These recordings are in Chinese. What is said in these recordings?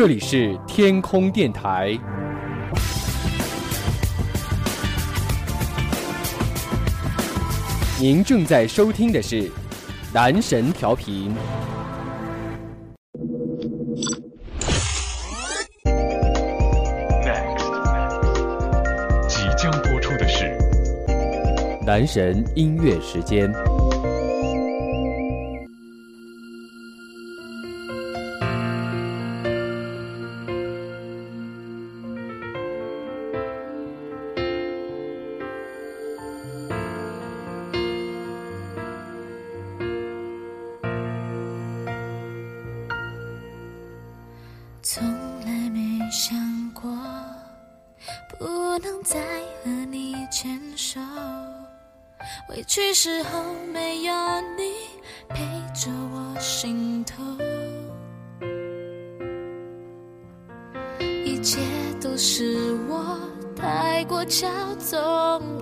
这里是天空电台，您正在收听的是男神调频。Next，即将播出的是男神音乐时间。一切都是我太过骄纵，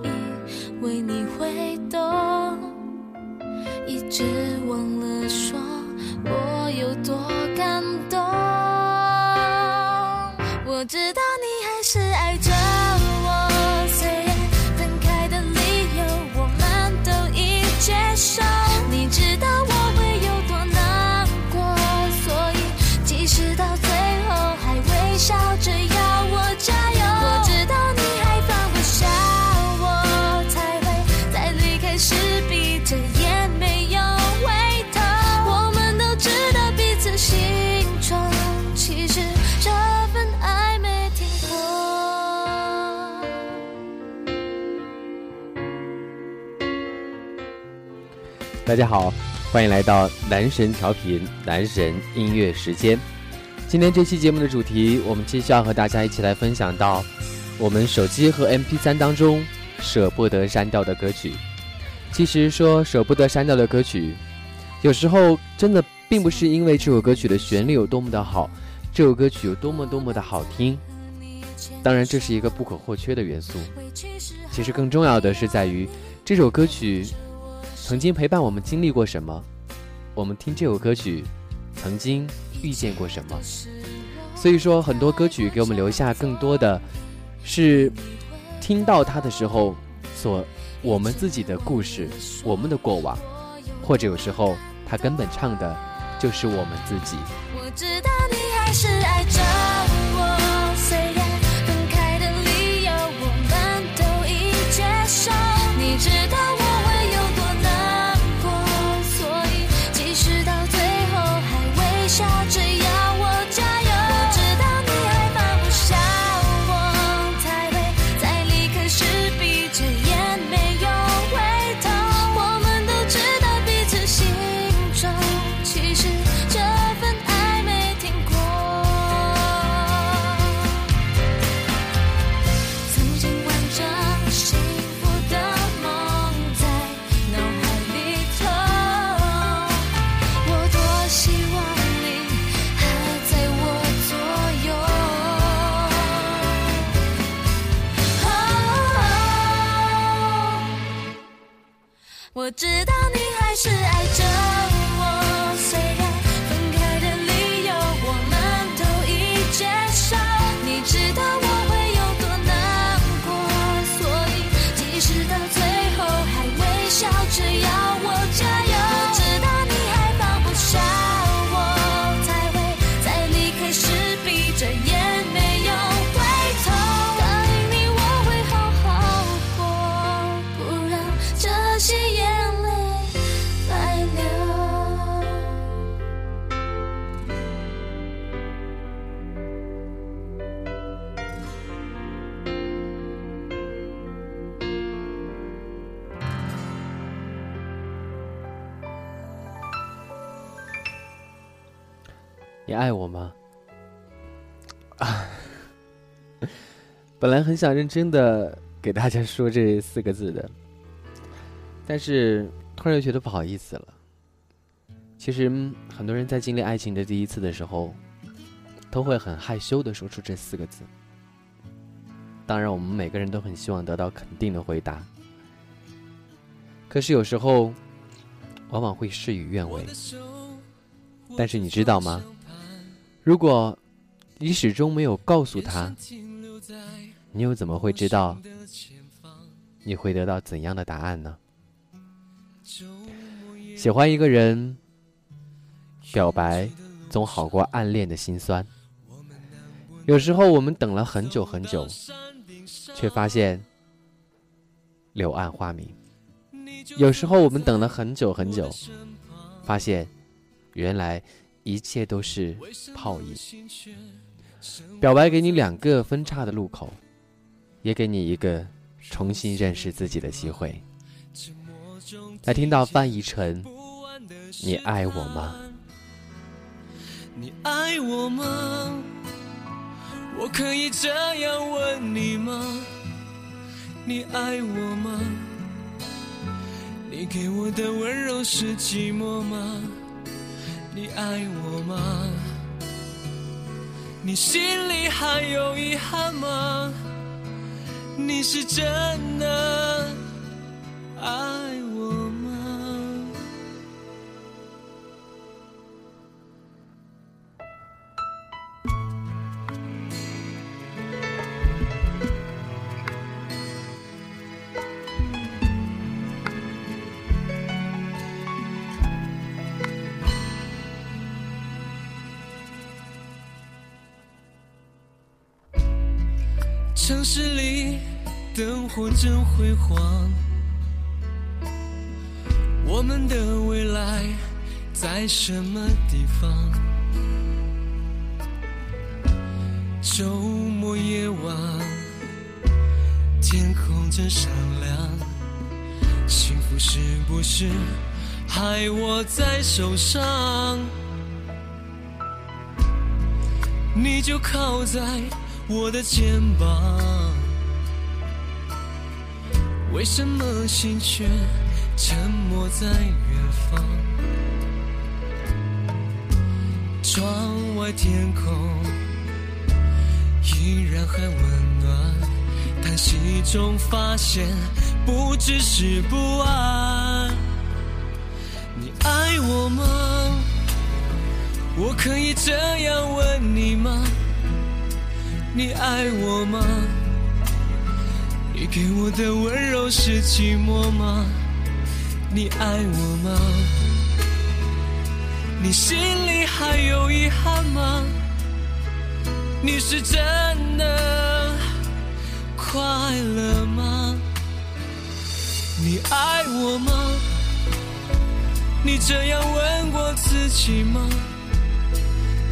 以为你会大家好，欢迎来到男神调频男神音乐时间。今天这期节目的主题，我们继续要和大家一起来分享到我们手机和 MP3 当中舍不得删掉的歌曲。其实说舍不得删掉的歌曲，有时候真的并不是因为这首歌曲的旋律有多么的好，这首歌曲有多么多么的好听。当然，这是一个不可或缺的元素。其实更重要的是在于这首歌曲曾经陪伴我们经历过什么，我们听这首歌曲曾经遇见过什么。所以说，很多歌曲给我们留下更多的是听到它的时候所我们自己的故事，我们的过往，或者有时候它根本唱的就是我们自己。我知道你还是爱着我，虽然分开的理由我们都已接受。你知道爱我吗？啊，本来很想认真的给大家说这四个字的，但是突然又觉得不好意思了。其实很多人在经历爱情的第一次的时候，都会很害羞的说出这四个字。当然，我们每个人都很希望得到肯定的回答，可是有时候往往会事与愿违。但是你知道吗？如果你始终没有告诉他，你又怎么会知道你会得到怎样的答案呢？喜欢一个人，表白总好过暗恋的心酸。有时候我们等了很久很久，却发现柳暗花明；有时候我们等了很久很久，发现原来一切都是泡影。表白给你两个分叉的路口，也给你一个重新认识自己的机会。来听到范逸臣，你爱我吗？你爱我吗？我可以这样问你吗？你爱我吗？你给我的温柔是寂寞吗？你爱我吗？你心里还有遗憾吗？你是真的真辉煌，我们的未来在什么地方？周末夜晚，天空真闪亮，幸福是不是还握在手上？你就靠在我的肩膀，为什么心却沉默在远方？窗外天空依然很温暖，叹息中发现不只是不安。你爱我吗？我可以这样问你吗？你爱我吗？你给我的温柔是寂寞吗？你爱我吗？你心里还有遗憾吗？你是真的快乐吗？你爱我吗？你这样问过自己吗？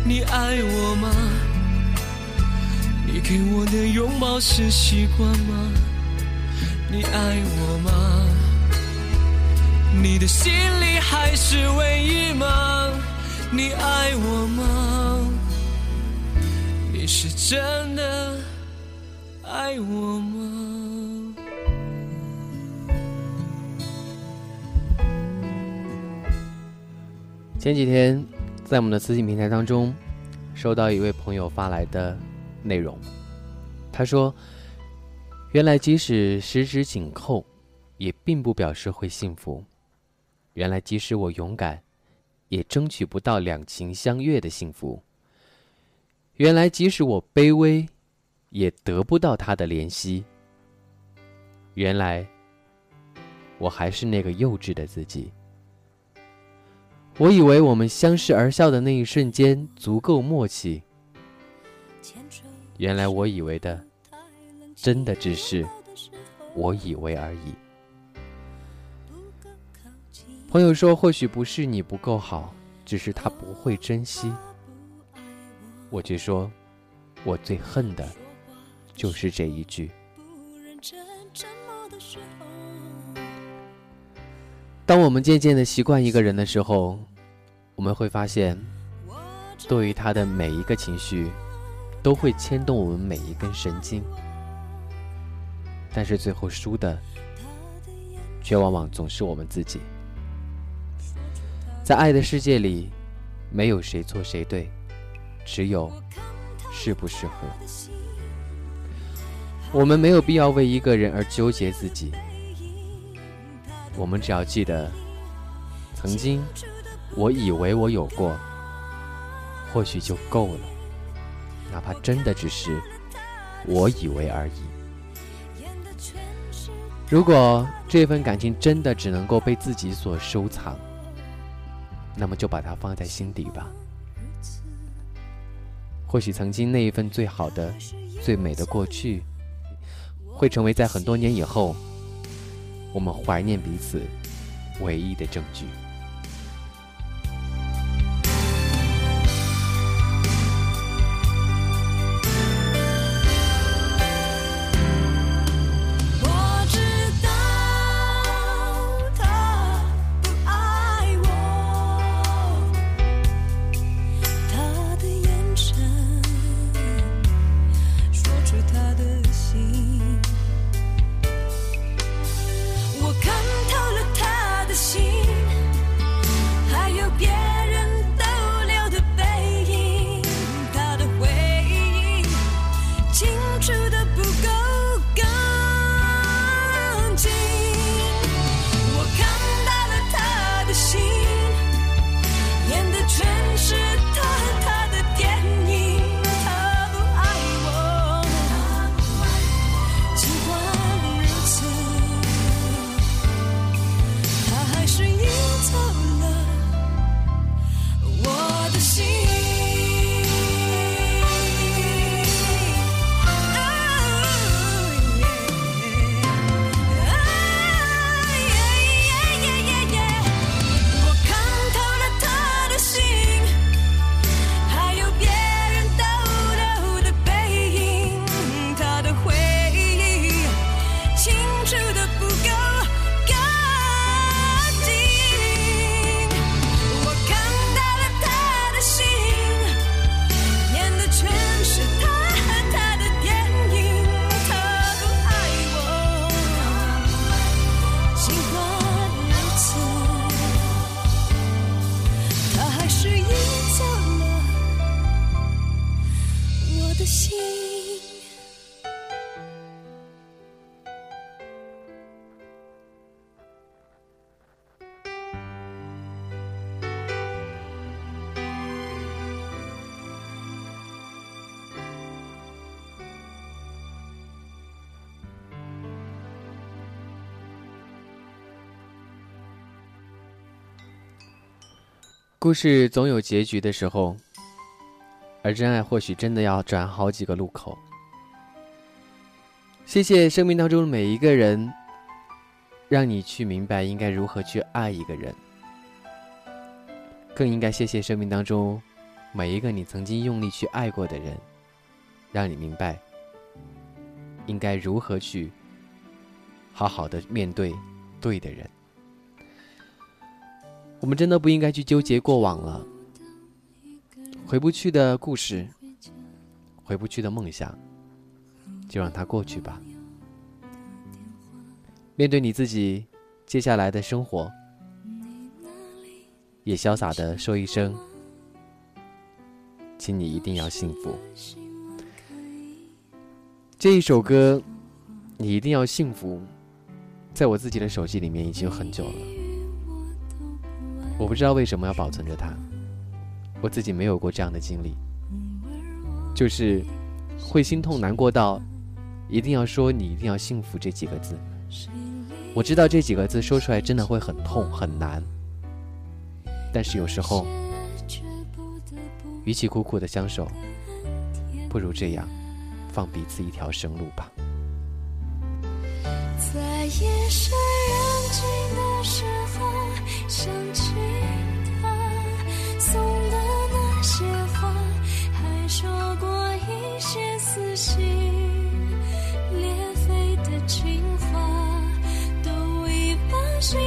你爱我吗？你给我的拥抱是习惯吗？你爱我吗？你的心里还是唯一吗？你爱我吗？你是真的爱我吗？前几天在我们的私信平台当中，收到一位朋友发来的内容，他说：“原来即使十指紧扣，也并不表示会幸福；原来即使我勇敢，也争取不到两情相悦的幸福；原来即使我卑微，也得不到他的怜惜；原来我还是那个幼稚的自己。”我以为我们相视而笑的那一瞬间足够默契，原来我以为的，真的只是我以为而已。朋友说，或许不是你不够好，只是他不会珍惜。我却说，我最恨的，就是这一句。当我们渐渐的习惯一个人的时候，我们会发现，对于他的每一个情绪，都会牵动我们每一根神经。但是最后输的，却往往总是我们自己。在爱的世界里，没有谁错谁对，只有适不适合。我们没有必要为一个人而纠结自己。我们只要记得，曾经我以为我有过，或许就够了。哪怕真的只是我以为而已。如果这份感情真的只能够被自己所收藏，那么就把它放在心底吧。或许曾经那一份最好的、最美的过去，会成为在很多年以后，我们怀念彼此唯一的证据。故事总有结局的时候，而真爱或许真的要转好几个路口。谢谢生命当中的每一个人，让你去明白应该如何去爱一个人，更应该谢谢生命当中每一个你曾经用力去爱过的人，让你明白应该如何去好好的面对对的人。我们真的不应该去纠结过往了，回不去的故事，回不去的梦想，就让它过去吧。面对你自己接下来的生活，也潇洒的说一声，请你一定要幸福。这一首歌，你一定要幸福，在我自己的手机里面已经很久了。我不知道为什么要保存着它，我自己没有过这样的经历，就是会心痛难过到一定要说你一定要幸福这几个字。我知道这几个字说出来真的会很痛很难，但是有时候，与其苦苦的相守，不如这样，放彼此一条生路吧。在夜深人静的，想起他送的那些花，还说过一些撕心裂肺的情话，都已把幸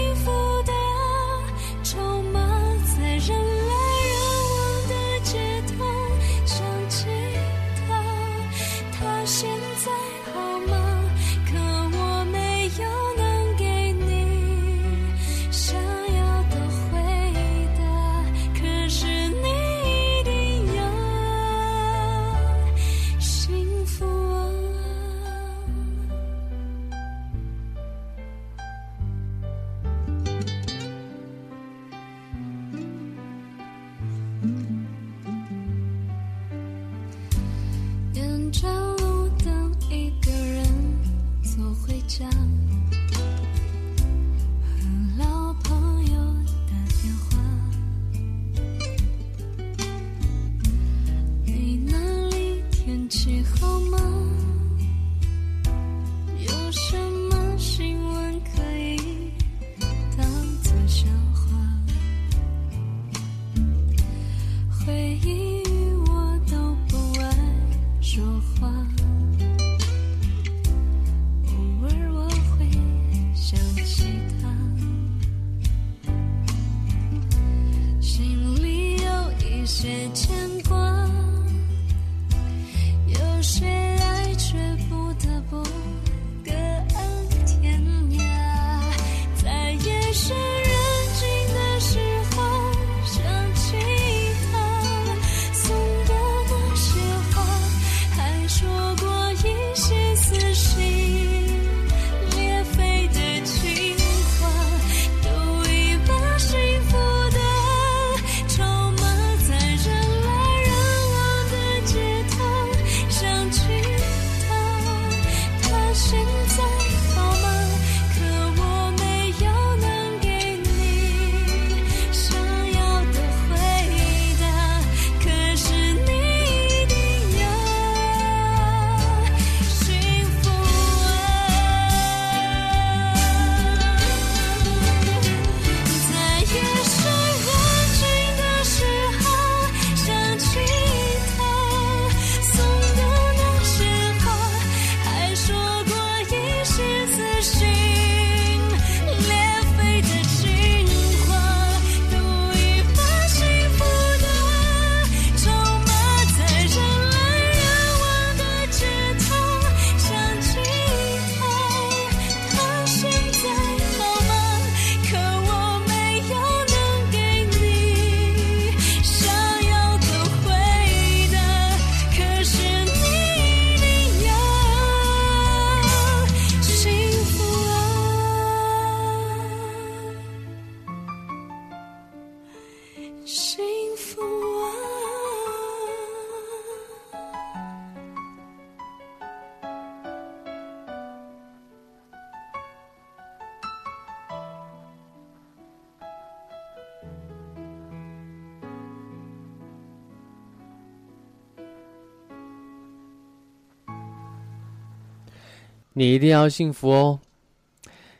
你一定要幸福哦。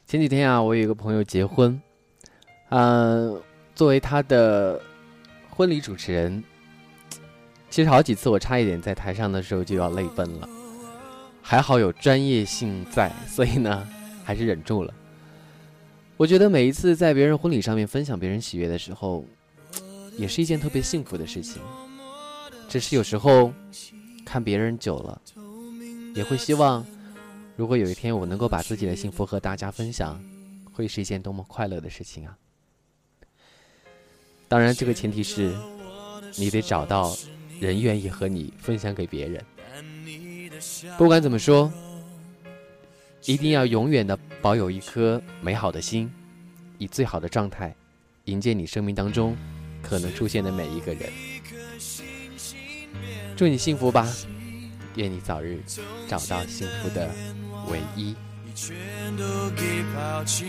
前几天啊，我有一个朋友结婚，嗯、作为他的婚礼主持人，其实好几次我差一点在台上的时候就要泪奔了，还好有专业性在，所以呢，还是忍住了。我觉得每一次在别人婚礼上面分享别人喜悦的时候，也是一件特别幸福的事情。只是有时候看别人久了，也会希望。如果有一天我能够把自己的幸福和大家分享，会是一件多么快乐的事情啊！当然，这个前提是你得找到人愿意和你分享给别人。不管怎么说，一定要永远的保有一颗美好的心，以最好的状态迎接你生命当中可能出现的每一个人。祝你幸福吧，愿你早日找到幸福的唯一。你全都给抛弃。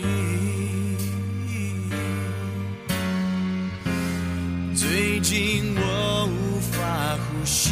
最近我无法呼吸，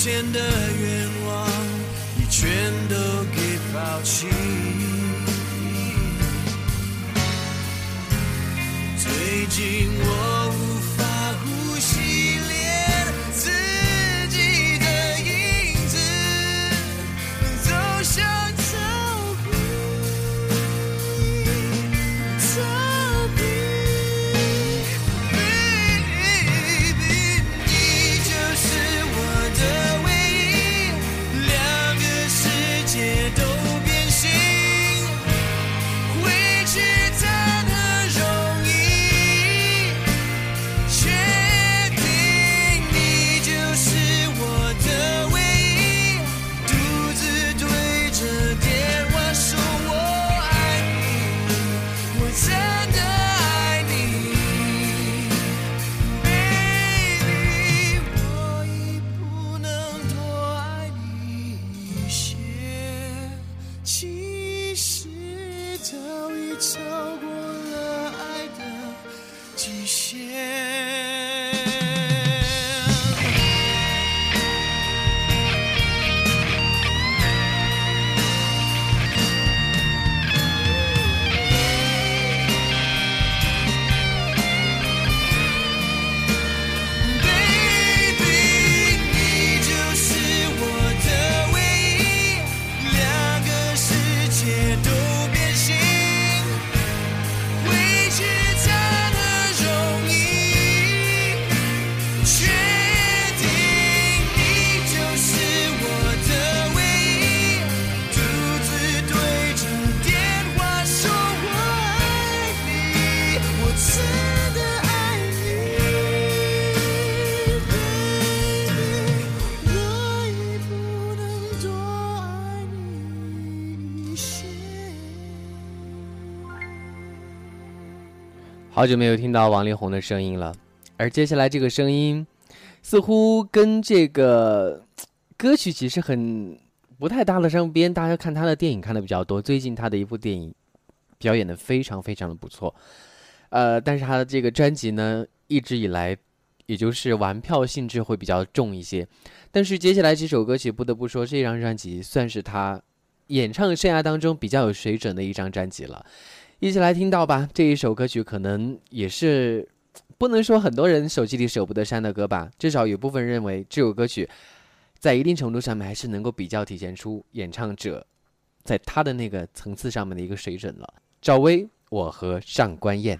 以前的愿望你全都给抛弃最近我好久没有听到王力宏的声音了，而接下来这个声音，似乎跟这个歌曲其实很不太搭得上边。大家看他的电影看的比较多，最近他的一部电影表演的非常非常的不错，呃，但是他的这个专辑呢，一直以来也就是玩票性质会比较重一些。但是接下来几首歌曲，不得不说，这张专辑算是他演唱生涯当中比较有水准的一张专辑了。一起来听到吧，这一首歌曲可能也是不能说很多人手机里舍不得删的歌吧，至少有部分认为这首歌曲在一定程度上面还是能够比较体现出演唱者在他的那个层次上面的一个水准了。赵薇，我和上官燕。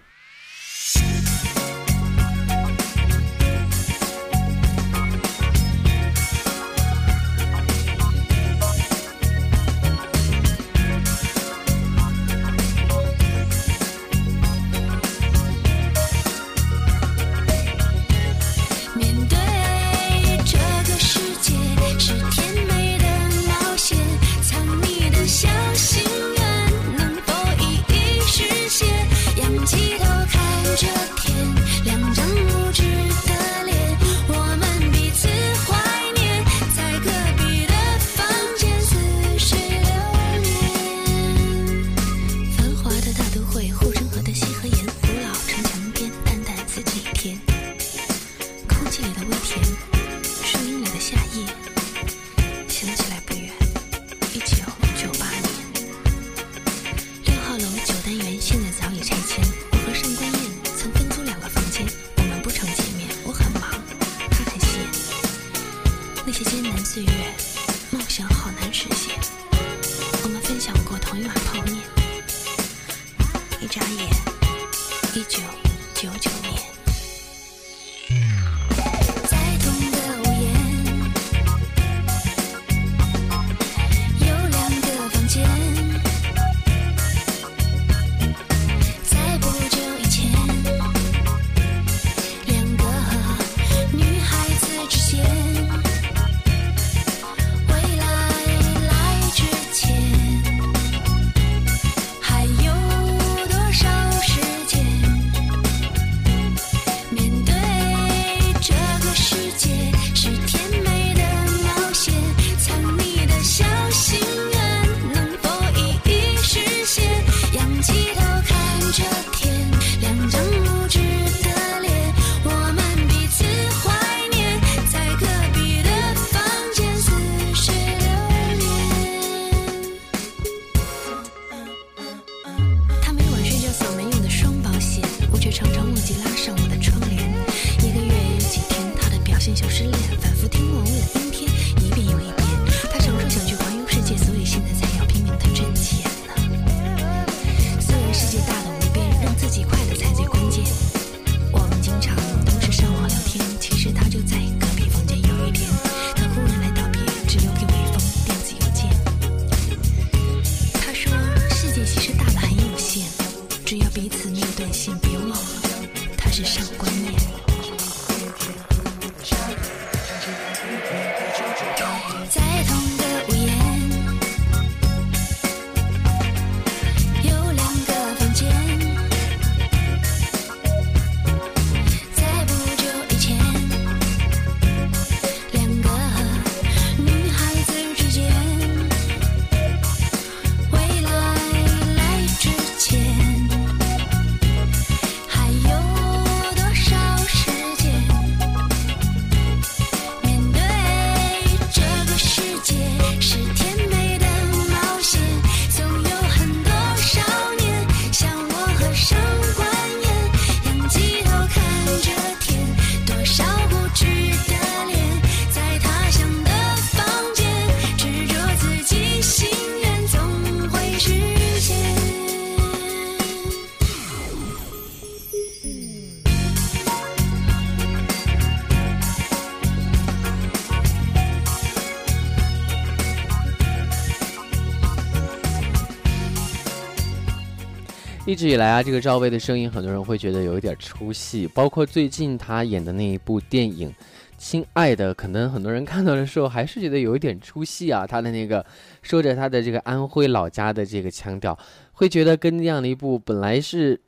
一直以来啊，这个赵薇的声音，很多人会觉得有一点出戏，包括最近她演的那一部电影《亲爱的》，可能很多人看到的时候还是觉得有一点出戏啊。她的那个说着她的这个安徽老家的这个腔调，会觉得跟那样的一部本来是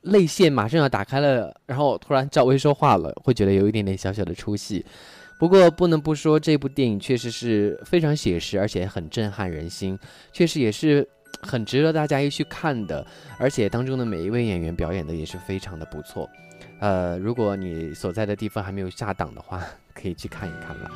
泪腺马上要打开了，然后突然赵薇说话了，会觉得有一点点小小的出戏。不过不能不说，这部电影确实是非常写实，而且很震撼人心，确实也是很值得大家一去看的。而且当中的每一位演员表演的也是非常的不错。呃，如果你所在的地方还没有下档的话，可以去看一看了。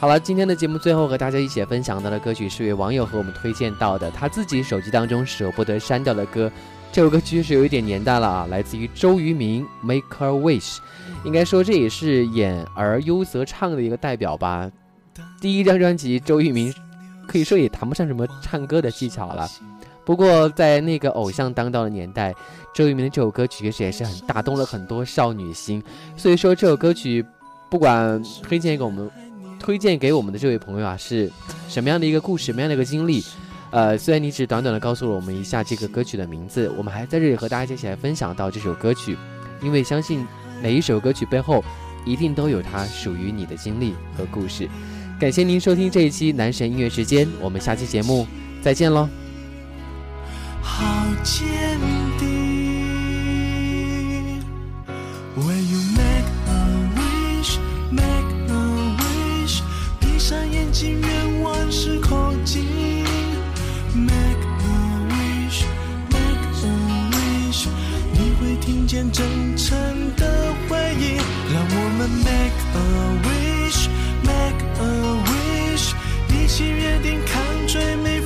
好了，今天的节目最后和大家一起分享到的歌曲是位网友和我们推荐到的，他自己手机当中舍不得删掉的歌。这首歌曲是有一点年代了啊，来自于周渝民《Make a Wish》。应该说这也是演而优则唱的一个代表吧。第一张专辑，周渝民可以说也谈不上什么唱歌的技巧了。不过在那个偶像当道的年代，周渝民的这首歌曲确实也是很打动了很多少女心。所以说这首歌曲，不管推荐给我们，推荐给我们的这位朋友啊，是什么样的一个故事，什么样的一个经历？呃，虽然你只短短的告诉了我们一下这个歌曲的名字，我们还在这里和大家一起来分享到这首歌曲，因为相信。每一首歌曲背后，一定都有它属于你的经历和故事。感谢您收听这一期男神音乐时间，我们下期节目再见喽。好坚定。When you make a wish, make a wish，闭上眼睛，愿望是靠近。Make a wish, make a wish，你会听见真诚的回应。让我们 make a wish, make a wish，一起约定看最美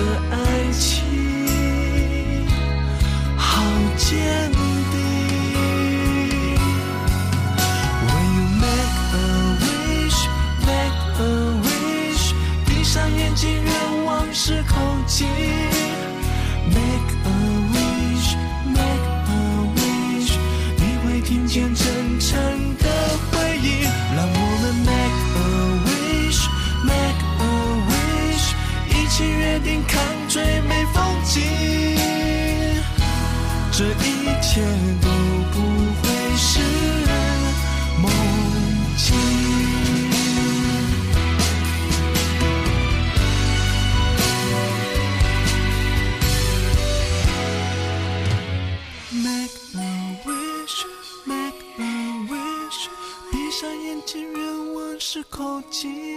的爱情好艰最美风景，这一切都不会是梦境。Make a wish, make a wish, 闭上眼睛，愿望是靠近。